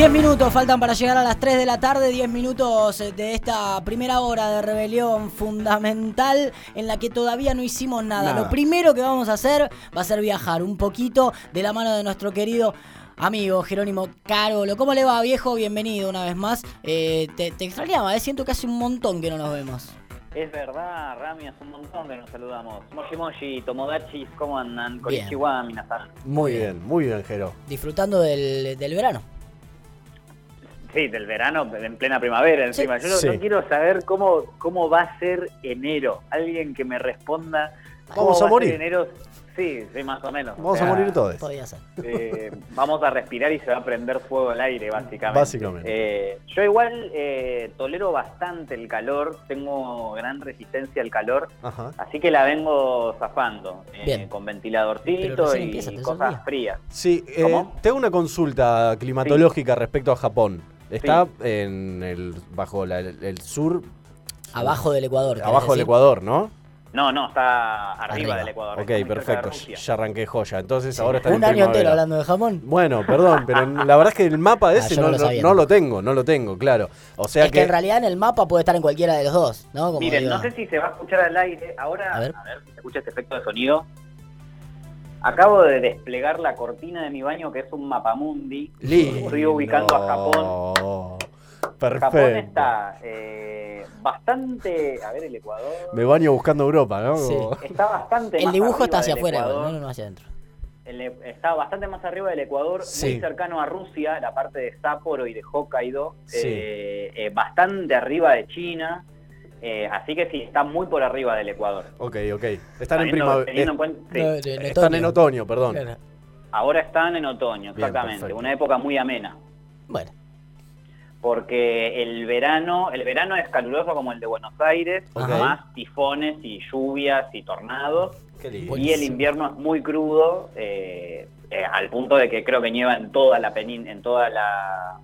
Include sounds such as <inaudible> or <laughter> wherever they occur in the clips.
10 minutos faltan para llegar a las 3 de la tarde, 10 minutos de esta primera hora de rebelión fundamental en la que todavía no hicimos nada. Nada. Lo primero que vamos a hacer va a ser viajar un poquito de la mano de nuestro querido amigo Jerónimo Carolo. ¿Cómo le va, viejo? Bienvenido una vez más. Eh, te, te extrañaba, ¿eh? siento que hace un montón que no nos vemos. Es verdad, Rami, hace un montón que nos saludamos. Moshi Moshi, Tomodachis, ¿cómo andan? Bien. Konnichiwa, minasan. Muy bien, muy bien, Jero. Disfrutando del, del verano. Sí, del verano, en plena primavera encima. Yo no- Sí. no quiero saber cómo, cómo va a ser enero. Alguien que me responda cómo Vamos a va morir. ser enero. Sí, sí, más o menos. Vamos O sea, a morir todos. Podría ser. eh, vamos a respirar y se va a prender fuego al aire, básicamente. Básicamente. Eh, yo igual eh, tolero bastante el calor, tengo gran resistencia al calor, Ajá. así que la vengo zafando eh, Bien. con ventiladorcito y empieza, cosas frías. Sí, eh, ¿Cómo? te hago una consulta climatológica respecto a Japón. Está en el bajo la- el, el sur, Abajo del Ecuador. ¿querés abajo del? Ecuador, ¿no? No, no, está arriba, Arriba. del Ecuador. Ok, de perfecto. Ya arranqué joya. Entonces ahora está en Un año primavera. entero hablando de Japón. Bueno, perdón, pero <laughs> la verdad es que el mapa ese yo no no, lo no- sabía. no lo tengo, no lo tengo, claro. O sea es que, que, en realidad en el mapa puede estar en cualquiera de los dos, ¿no? Como Miren, digo. no sé si se va a escuchar al aire. Ahora, A a ver. ver, si se escucha este efecto de sonido. Acabo de desplegar la cortina de mi baño, que es un mapamundi. Lindo. Estoy ubicando a Japón. Perfecto. Japón está eh, bastante. A ver, el Ecuador. Me baño buscando Europa, ¿no? Sí. Está bastante El más dibujo está hacia afuera, no, no hacia adentro. El- está bastante más arriba del Ecuador, Sí. muy cercano a Rusia, la parte de Sapporo y de Hokkaido, Sí. eh, eh, bastante arriba de China, eh, así que sí, está muy por arriba del Ecuador. Ok, ok. Están en Teniendo- primavera. teniendo en cuenta- sí. No, en Están en otoño, perdón. Claro. Ahora están en otoño, exactamente, una época muy amena, Bueno, porque el verano, el verano es caluroso como el de Buenos Aires, Ok. más tifones y lluvias y tornados, Qué lindo. y el invierno es muy crudo, eh, eh, al punto de que creo que nieva en toda la penín, en toda la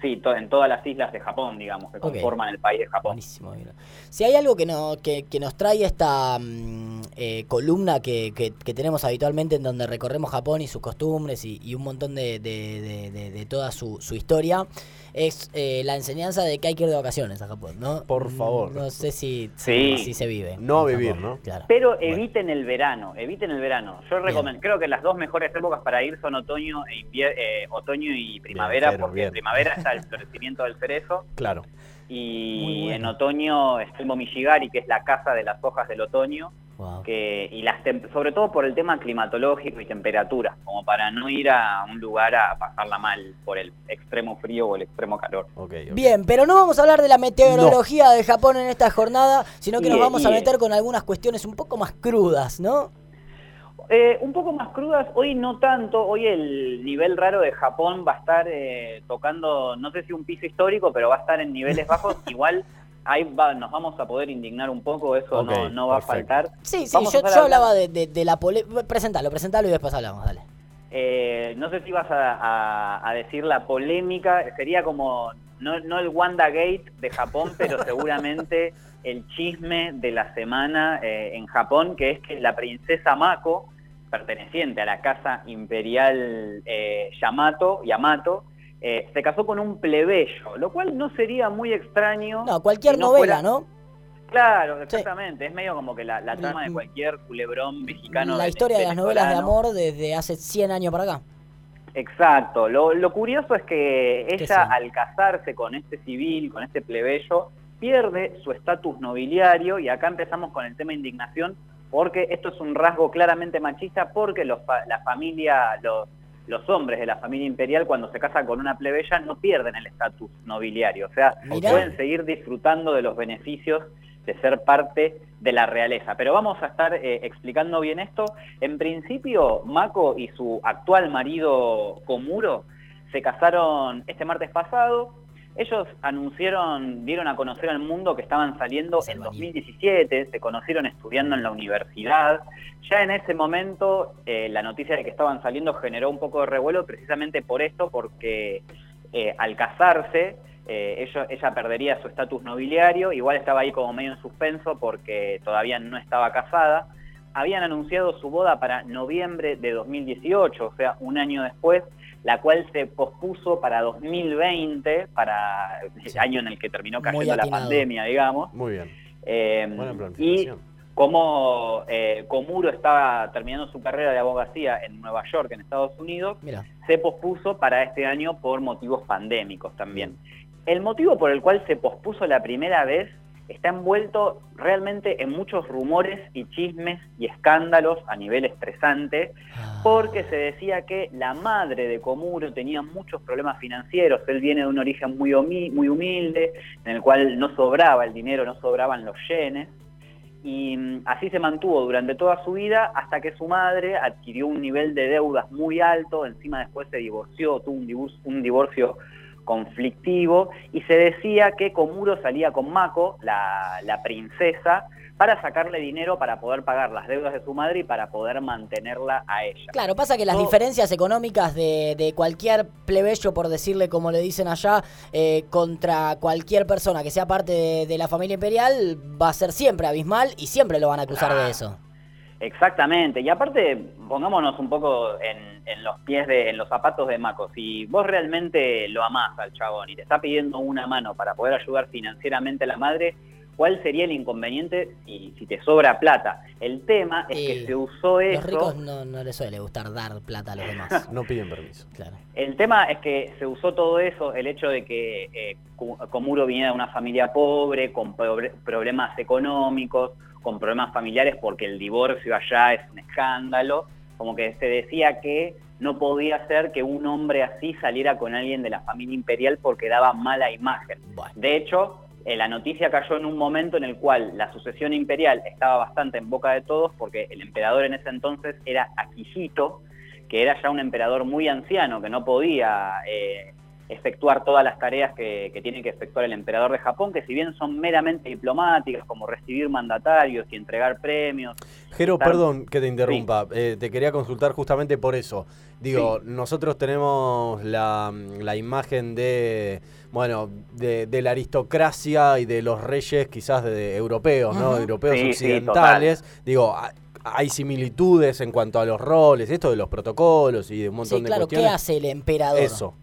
sí, to- en todas las islas de Japón, digamos, que conforman el país de Japón. buenísimo. mira. Si hay algo que, no, que, que nos trae esta mm, eh, columna que, que- que tenemos habitualmente en donde recorremos Japón y sus costumbres y, y un montón de, de- de- de- de toda su, su historia, es eh, la enseñanza de que hay que ir de vacaciones a Japón, ¿no? Por favor. Mm, No sé si, Sí. si, si se vive. No vivir, Japón, ¿no? Claro. Pero Bueno. eviten el verano, eviten el verano. Yo recomiendo, creo que las dos mejores épocas para ir son otoño e eh, otoño y primavera, porque bien. en primavera está el florecimiento del cerezo Claro. Y bueno. en otoño está el Momishigari, que es la casa de las hojas del otoño. Wow. que y las sobre todo por el tema climatológico y temperatura, como para no ir a un lugar a pasarla mal por el extremo frío o el extremo calor. Bien, pero no vamos a hablar de la meteorología de Japón en esta jornada, sino que Y- nos vamos a y- meter con algunas cuestiones un poco más crudas, ¿no? Eh, un poco más crudas, hoy no tanto, hoy el nivel raro de Japón va a estar eh, tocando, no sé si un piso histórico, pero va a estar en niveles bajos, <laughs> igual ahí va, nos vamos a poder indignar un poco, eso no, va perfecto. a faltar. Sí, sí, Vamos yo, hablaba de, de- de la polémica. Presentalo, presentalo y después hablamos, dale. Eh, no sé si vas a, a- a decir la polémica, sería como, no, no el WandaGate de Japón, <laughs> pero seguramente el chisme de la semana eh, en Japón, que es que la princesa Mako, perteneciente a la casa imperial eh, Yamato, Yamato eh, se casó con un plebeyo, lo cual no sería muy extraño. No, cualquier si no novela, fuera- ¿no? Claro, exactamente, es medio como que la, la La- trama de cualquier culebrón mexicano. la historia de las novelas de amor desde hace 100 años para acá. Exacto. Lo, lo curioso es que ¿Qué ella, al casarse con este civil, con este plebeyo, pierde su estatus nobiliario y acá empezamos con el tema de indignación porque esto es un rasgo claramente machista porque los, la familia, los, los hombres de la familia imperial cuando se casan con una plebeya no pierden el estatus nobiliario, o sea, Mirá. pueden seguir disfrutando de los beneficios de ser parte de la realeza. Pero vamos a estar eh, explicando bien esto. En principio, Mako y su actual marido Komuro se casaron este martes pasado. Ellos anunciaron, dieron a conocer al mundo que estaban saliendo en marido. 2017, se conocieron estudiando en la universidad. Ya en ese momento eh, la noticia de que estaban saliendo generó un poco de revuelo precisamente por esto, porque eh, al casarse eh, ello- ella perdería su estatus nobiliario, igual estaba ahí como medio en suspenso porque todavía no estaba casada, habían anunciado su boda para noviembre de 2018, o sea, un año después, la cual se pospuso para 2020, para el año en el que terminó cayendo la pandemia, digamos. Muy bien. Eh, y como eh, Comuro estaba terminando su carrera de abogacía en Nueva York, en Estados Unidos, se pospuso para este año por motivos pandémicos también. El motivo por el cual se pospuso la primera vez está envuelto realmente en muchos rumores y chismes y escándalos a nivel estresante, ah. porque se decía que la madre de Comuro tenía muchos problemas financieros, él viene de un origen muy, muy humilde, en el cual no sobraba el dinero, no sobraban los yenes, y mm, así se mantuvo durante toda su vida hasta que su madre adquirió un nivel de deudas muy alto, encima después se divorció, tuvo un divorcio conflictivo y se decía que Komuro salía con Mako, la, princesa, para sacarle dinero para poder pagar las deudas de su madre y para poder mantenerla a ella. Claro, pasa que las diferencias económicas de, cualquier plebeyo, por decirle como le dicen allá, eh, contra cualquier persona que sea parte de, la familia imperial va a ser siempre abismal y siempre lo van a acusar de eso. Exactamente, y aparte pongámonos un poco en, los pies, de, en los zapatos de Mako. Si vos realmente lo amás al chabón y te está pidiendo una mano para poder ayudar financieramente a la madre, ¿cuál sería el inconveniente si, si te sobra plata? El tema es que se usó eso... Los ricos no, no les suele gustar dar plata a los demás. <laughs> no piden permiso. Claro. El tema es que se usó todo eso, el hecho de que eh, Komuro viniera de una familia pobre, con problemas económicos, con problemas familiares porque el divorcio allá es un escándalo, como que se decía que no podía ser que un hombre así saliera con alguien de la familia imperial porque daba mala imagen. De hecho, eh, la noticia cayó en un momento en el cual la sucesión imperial estaba bastante en boca de todos porque el emperador en ese entonces era Akihito, que era ya un emperador muy anciano, que no podía eh, efectuar todas las tareas que, tiene que efectuar el emperador de Japón, que si bien son meramente diplomáticas, como recibir mandatarios y entregar premios. Jero, perdón que te interrumpa, eh, te quería consultar justamente por eso. Digo, nosotros tenemos la, imagen de, bueno, de, la aristocracia y de los reyes quizás de, europeos, ¿no? Europeos occidentales. Digo, hay similitudes en cuanto a los roles, esto de los protocolos y de un montón de claro, ¿qué hace el emperador? Eso.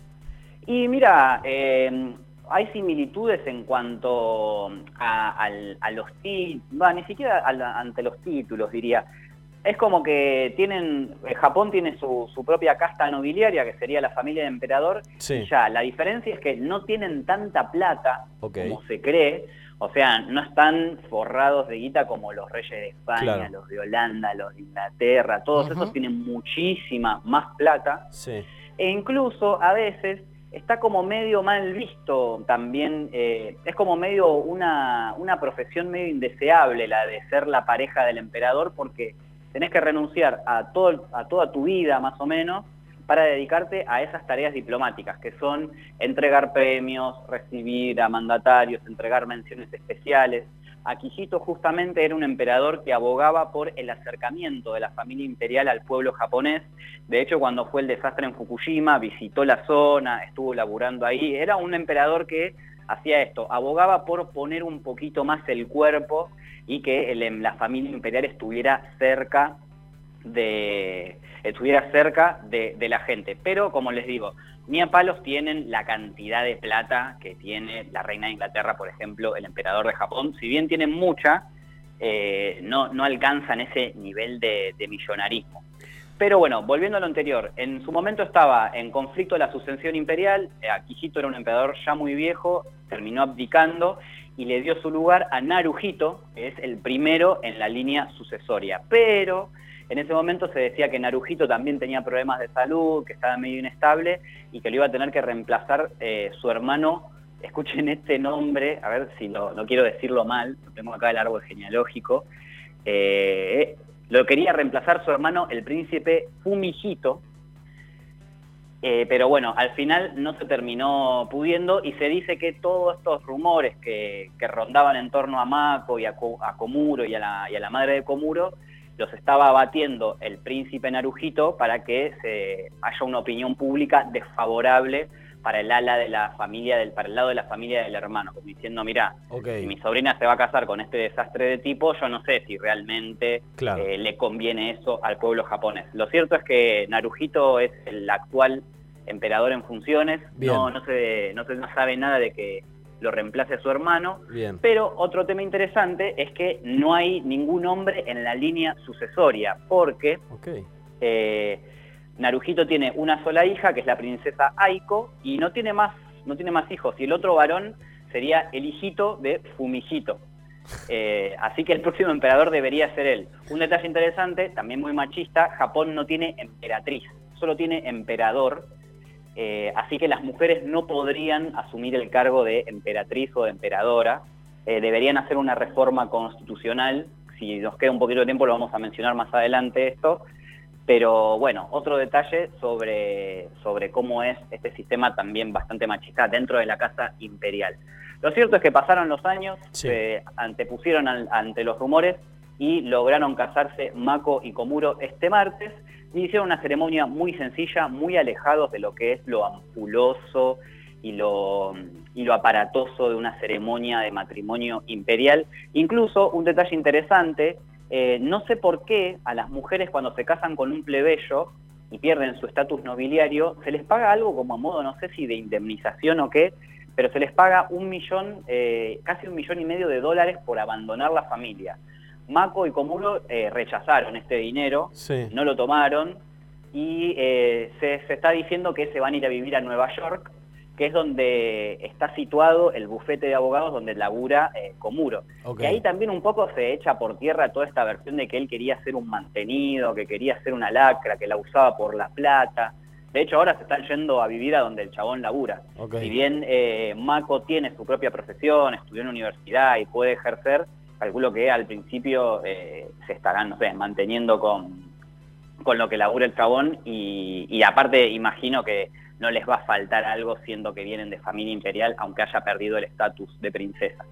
Y mira, eh, hay similitudes en cuanto a, los títulos, ni siquiera ante los títulos diría. Es como que tienen, eh, Japón tiene su, propia casta nobiliaria, que sería la familia de emperador, y ya, la diferencia es que no tienen tanta plata como se cree, o sea, no están forrados de guita como los reyes de España, los de Holanda, los de Inglaterra, todos esos tienen muchísima más plata, e incluso a veces está como medio mal visto también, eh, es como medio una, una profesión medio indeseable la de ser la pareja del emperador porque tenés que renunciar a, todo, a toda tu vida más o menos para dedicarte a esas tareas diplomáticas, que son entregar premios, recibir a mandatarios, entregar menciones especiales. Akihito justamente era un emperador que abogaba por el acercamiento de la familia imperial al pueblo japonés. De hecho, cuando fue el desastre en Fukushima, visitó la zona, estuvo laburando ahí. Era un emperador que hacía esto, abogaba por poner un poquito más el cuerpo y que la familia imperial estuviera cerca de, estuviera cerca de, la gente. Pero, como les digo, ni a palos tienen la cantidad de plata que tiene la reina de Inglaterra, por ejemplo, el emperador de Japón. Si bien tienen mucha, eh, no, no alcanzan ese nivel de, millonarismo. Pero bueno, volviendo a lo anterior, en su momento estaba en conflicto la sucesión imperial, eh, Akihito era un emperador ya muy viejo, terminó abdicando y le dio su lugar a Naruhito, que es el primero en la línea sucesoria. Pero en ese momento se decía que Narujito también tenía problemas de salud, que estaba medio inestable y que lo iba a tener que reemplazar eh, su hermano. Escuchen este nombre, a ver si no quiero decirlo mal, lo tengo acá el árbol genealógico. Eh, lo quería reemplazar su hermano, el príncipe Fumihito, eh, pero bueno, al final no se terminó pudiendo y se dice que todos estos rumores que, rondaban en torno a Mako y a, Komuro y a, la, y a la madre de Komuro los estaba batiendo el príncipe Narujito para que se haya una opinión pública desfavorable para el ala de la familia, del, para el lado de la familia del hermano, como diciendo, mira, si mi sobrina se va a casar con este desastre de tipo, yo no sé si realmente eh, le conviene eso al pueblo japonés. Lo cierto es que Naruhito es el actual emperador en funciones, no, no, se, no se no sabe nada de que lo reemplace a su hermano. Pero otro tema interesante es que no hay ningún hombre en la línea sucesoria, porque eh, Narujito tiene una sola hija, que es la princesa Aiko, y no tiene más, no tiene más hijos. Y el otro varón sería el hijito de Fumijito. <laughs> Eh, así que el próximo emperador debería ser él. Un detalle interesante, también muy machista, Japón no tiene emperatriz, solo tiene emperador. Eh, así que las mujeres no podrían asumir el cargo de emperatriz o de emperadora. Eh, deberían hacer una reforma constitucional. Si nos queda un poquito de tiempo lo vamos a mencionar más adelante esto, pero bueno, otro detalle sobre, sobre cómo es este sistema también bastante machista dentro de la Casa Imperial. Lo cierto es que pasaron los años, se antepusieron ante los rumores y lograron casarse Mako y Komuro este martes hicieron una ceremonia muy sencilla, muy alejados de lo que es lo ampuloso y lo, y lo aparatoso de una ceremonia de matrimonio imperial. Incluso un detalle interesante eh, no sé por qué a las mujeres cuando se casan con un plebeyo y pierden su estatus nobiliario, se les paga algo como a modo, no sé si de indemnización o qué, pero se les paga un millón, eh, casi un millón y medio de dólares por abandonar la familia. Mako y Komuro eh, rechazaron este dinero, no lo tomaron y se, se, está diciendo que se van a ir a vivir a Nueva York que es donde está situado el bufete de abogados donde labura eh, Comuro. Y ahí también un poco se echa por tierra toda esta versión de que él quería ser un mantenido, que quería ser una lacra, que la usaba por la plata. De hecho, ahora se están yendo a vivir a donde el chabón labura. Si bien eh, Mako tiene su propia profesión, estudió en universidad y puede ejercer, calculo que al principio eh, se estarán, no sé, manteniendo con, con lo que labura el chabón y, y aparte imagino que no les va a faltar algo siendo que vienen de familia imperial, aunque haya perdido el estatus de princesa.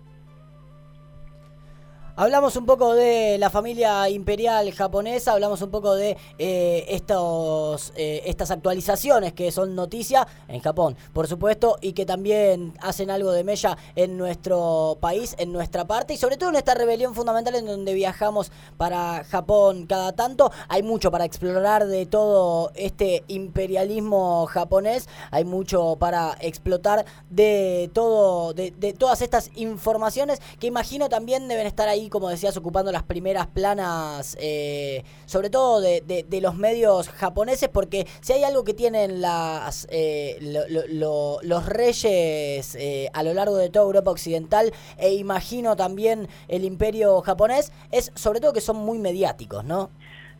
Hablamos un poco de la familia imperial japonesa, hablamos un poco de eh, estos, eh, estas actualizaciones que son noticia en Japón, por supuesto, y que también hacen algo de mella en nuestro país, en nuestra parte, y sobre todo en esta rebelión fundamental en donde viajamos para Japón cada tanto. Hay mucho para explorar de todo este imperialismo japonés, hay mucho para explotar de todo, de, de todas estas informaciones que imagino también deben estar ahí como decías, ocupando las primeras planas, eh, sobre todo de, los medios japoneses, porque si hay algo que tienen las, eh, los reyes eh, a lo largo de toda Europa Occidental, e imagino también el imperio japonés, es sobre todo que son muy mediáticos, ¿no?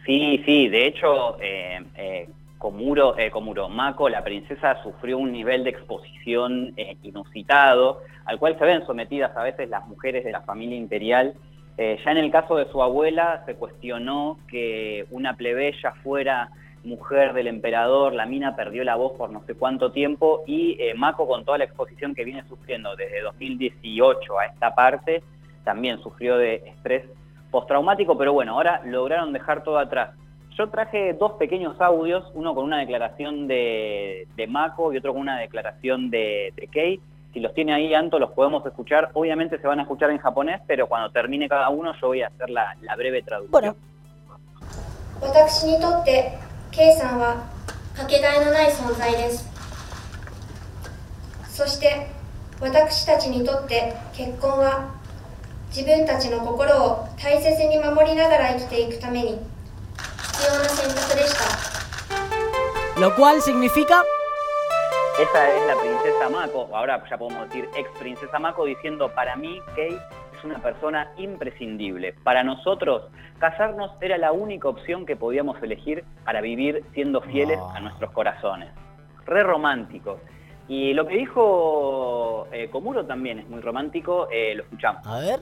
Sí, sí, de hecho... Eh, Komuro, eh, Komuro Mako, la princesa, sufrió un nivel de exposición inusitado, al cual se ven sometidas a veces las mujeres de la familia imperial eh, ya en el caso de su abuela se cuestionó que una plebeya fuera mujer del emperador, la mina perdió la voz por no sé cuánto tiempo y eh, Mako con toda la exposición que viene sufriendo desde 2018 a esta parte, también sufrió de estrés postraumático, pero bueno, ahora lograron dejar todo atrás. Yo traje dos pequeños audios, uno con una declaración de, Mako y otro con una declaración de, de Kei, si los tiene ahí Anto, los podemos escuchar. Obviamente se van a escuchar en japonés, pero cuando termine cada uno yo voy a hacer la, la breve traducción. Bueno. 私にとって K さんはかけがえのない存在ですそして私たちにとって結婚は自分たちの心を大切に守りながら生きていくために必要な選択でした Lo cual significa esa es la princesa Mako, ahora ya podemos decir ex princesa Mako, diciendo, para mí Kate es una persona imprescindible. Para nosotros, casarnos era la única opción que podíamos elegir para vivir siendo fieles a nuestros corazones. Re romántico. Y lo que dijo eh, Komuro también es muy romántico, eh, lo escuchamos. A ver.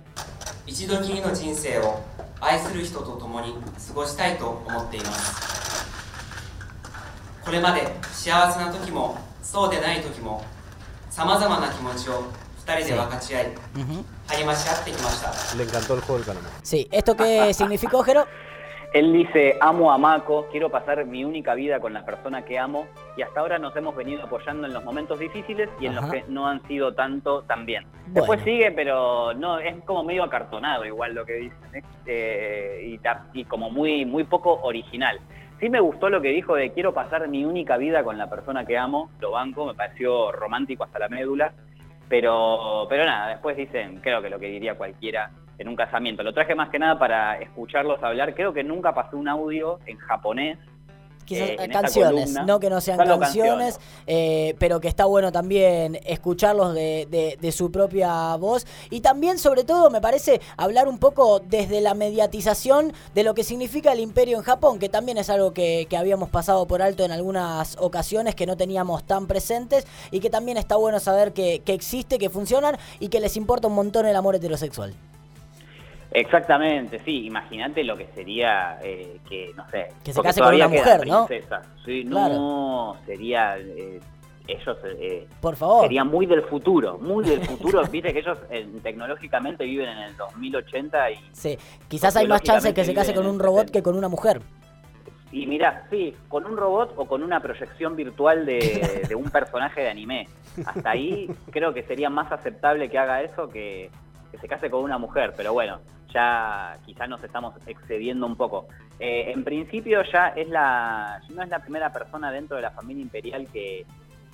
一度きりの人生を愛する人と共に過ごしたいと思っていますこれまで幸せな時も そうでない時もさまざまな気持ちを2人で分かち合い、励まし合ってきました。Le encantó el juego del calamar. Sí, ¿esto qué <laughs> significó, Jero? Él dice, amo a Mako, quiero pasar mi única vida con la persona que amo, y hasta ahora nos hemos venido apoyando en los momentos difíciles y en los que no han sido tanto también. Después sigue, pero no es como medio acartonado igual lo que dicen eh, y, y, como muy, muy poco original. Sí me gustó lo que dijo de quiero pasar mi única vida con la persona que amo, lo banco, me pareció romántico hasta la médula, pero, pero nada, después dicen, creo que lo que diría cualquiera en un casamiento. Lo traje más que nada para escucharlos hablar, creo que nunca pasé un audio en japonés Quizás eh, canciones, no que no sean canciones, eh, pero que está bueno también escucharlos de, su propia voz. Y también, sobre todo, me parece hablar un poco desde la mediatización de lo que significa el imperio en Japón, que también es algo que, habíamos pasado por alto en algunas ocasiones, que no teníamos tan presentes y que también está bueno saber que, que existe, que funcionan y que les importa un montón el amor heterosexual. Exactamente, sí, imagínate lo que sería eh, que, no sé... Que se case con una mujer, ¿no? Sí, no, sería... Eh, ellos eh, Por favor. sería muy del futuro, muy del futuro. <laughs> Viste que ellos tecnológicamente viven en el 2080 y... Sí, quizás hay más chances que se case con un robot que con una mujer. Y mirá, sí, con un robot o con una proyección virtual de, <laughs> de un personaje de anime. Hasta ahí creo que sería más aceptable que haga eso que, que se case con una mujer, pero bueno, ya quizás nos estamos excediendo un poco. Eh, en principio ya es la, no es la primera persona dentro de la familia imperial que,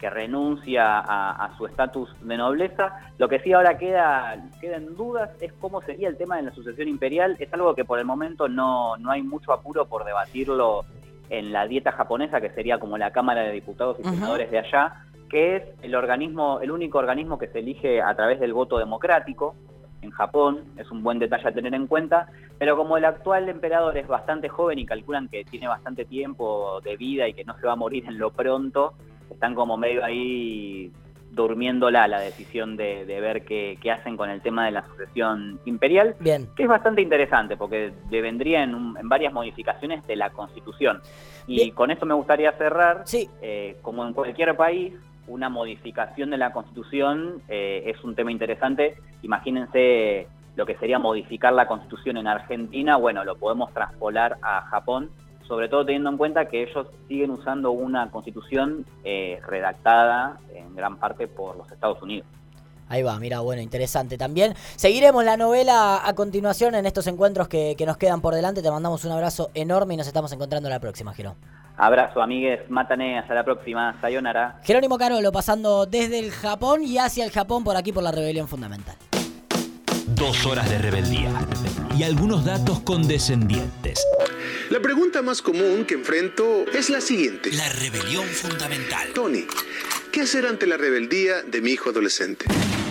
renuncia a, su estatus de nobleza. Lo que sí ahora queda, queda en dudas es cómo sería el tema de la sucesión imperial. Es algo que por el momento no, no hay mucho apuro por debatirlo en la dieta japonesa, que sería como la Cámara de Diputados y Senadores de allá, que es el organismo, el único organismo que se elige a través del voto democrático en Japón, es un buen detalle a tener en cuenta, pero como el actual emperador es bastante joven y calculan que tiene bastante tiempo de vida y que no se va a morir en lo pronto, están como medio ahí durmiéndola la decisión de, ver qué, hacen con el tema de la sucesión imperial, Bien. que es bastante interesante porque le vendría en, varias modificaciones de la constitución. Y con esto me gustaría cerrar, sí. Eh, como en cualquier país, una modificación de la Constitución eh, es un tema interesante. Imagínense lo que sería modificar la Constitución en Argentina, bueno, lo podemos traspolar a Japón, sobre todo teniendo en cuenta que ellos siguen usando una Constitución eh, redactada en gran parte por los Estados Unidos. Ahí va, mira, bueno, interesante también. Seguiremos la novela a continuación en estos encuentros que, que nos quedan por delante. Te mandamos un abrazo enorme y nos estamos encontrando la próxima, Giro. Abrazo, amigues. Matané. Hasta la próxima. Sayonara. Jerónimo Carolo pasando desde el Japón y hacia el Japón por aquí por la Rebelión Fundamental. Dos horas de rebeldía y algunos datos condescendientes. La pregunta más común que enfrento es la siguiente. La rebelión fundamental. Tony, ¿qué hacer ante la rebeldía de mi hijo adolescente?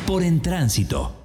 Por en tránsito.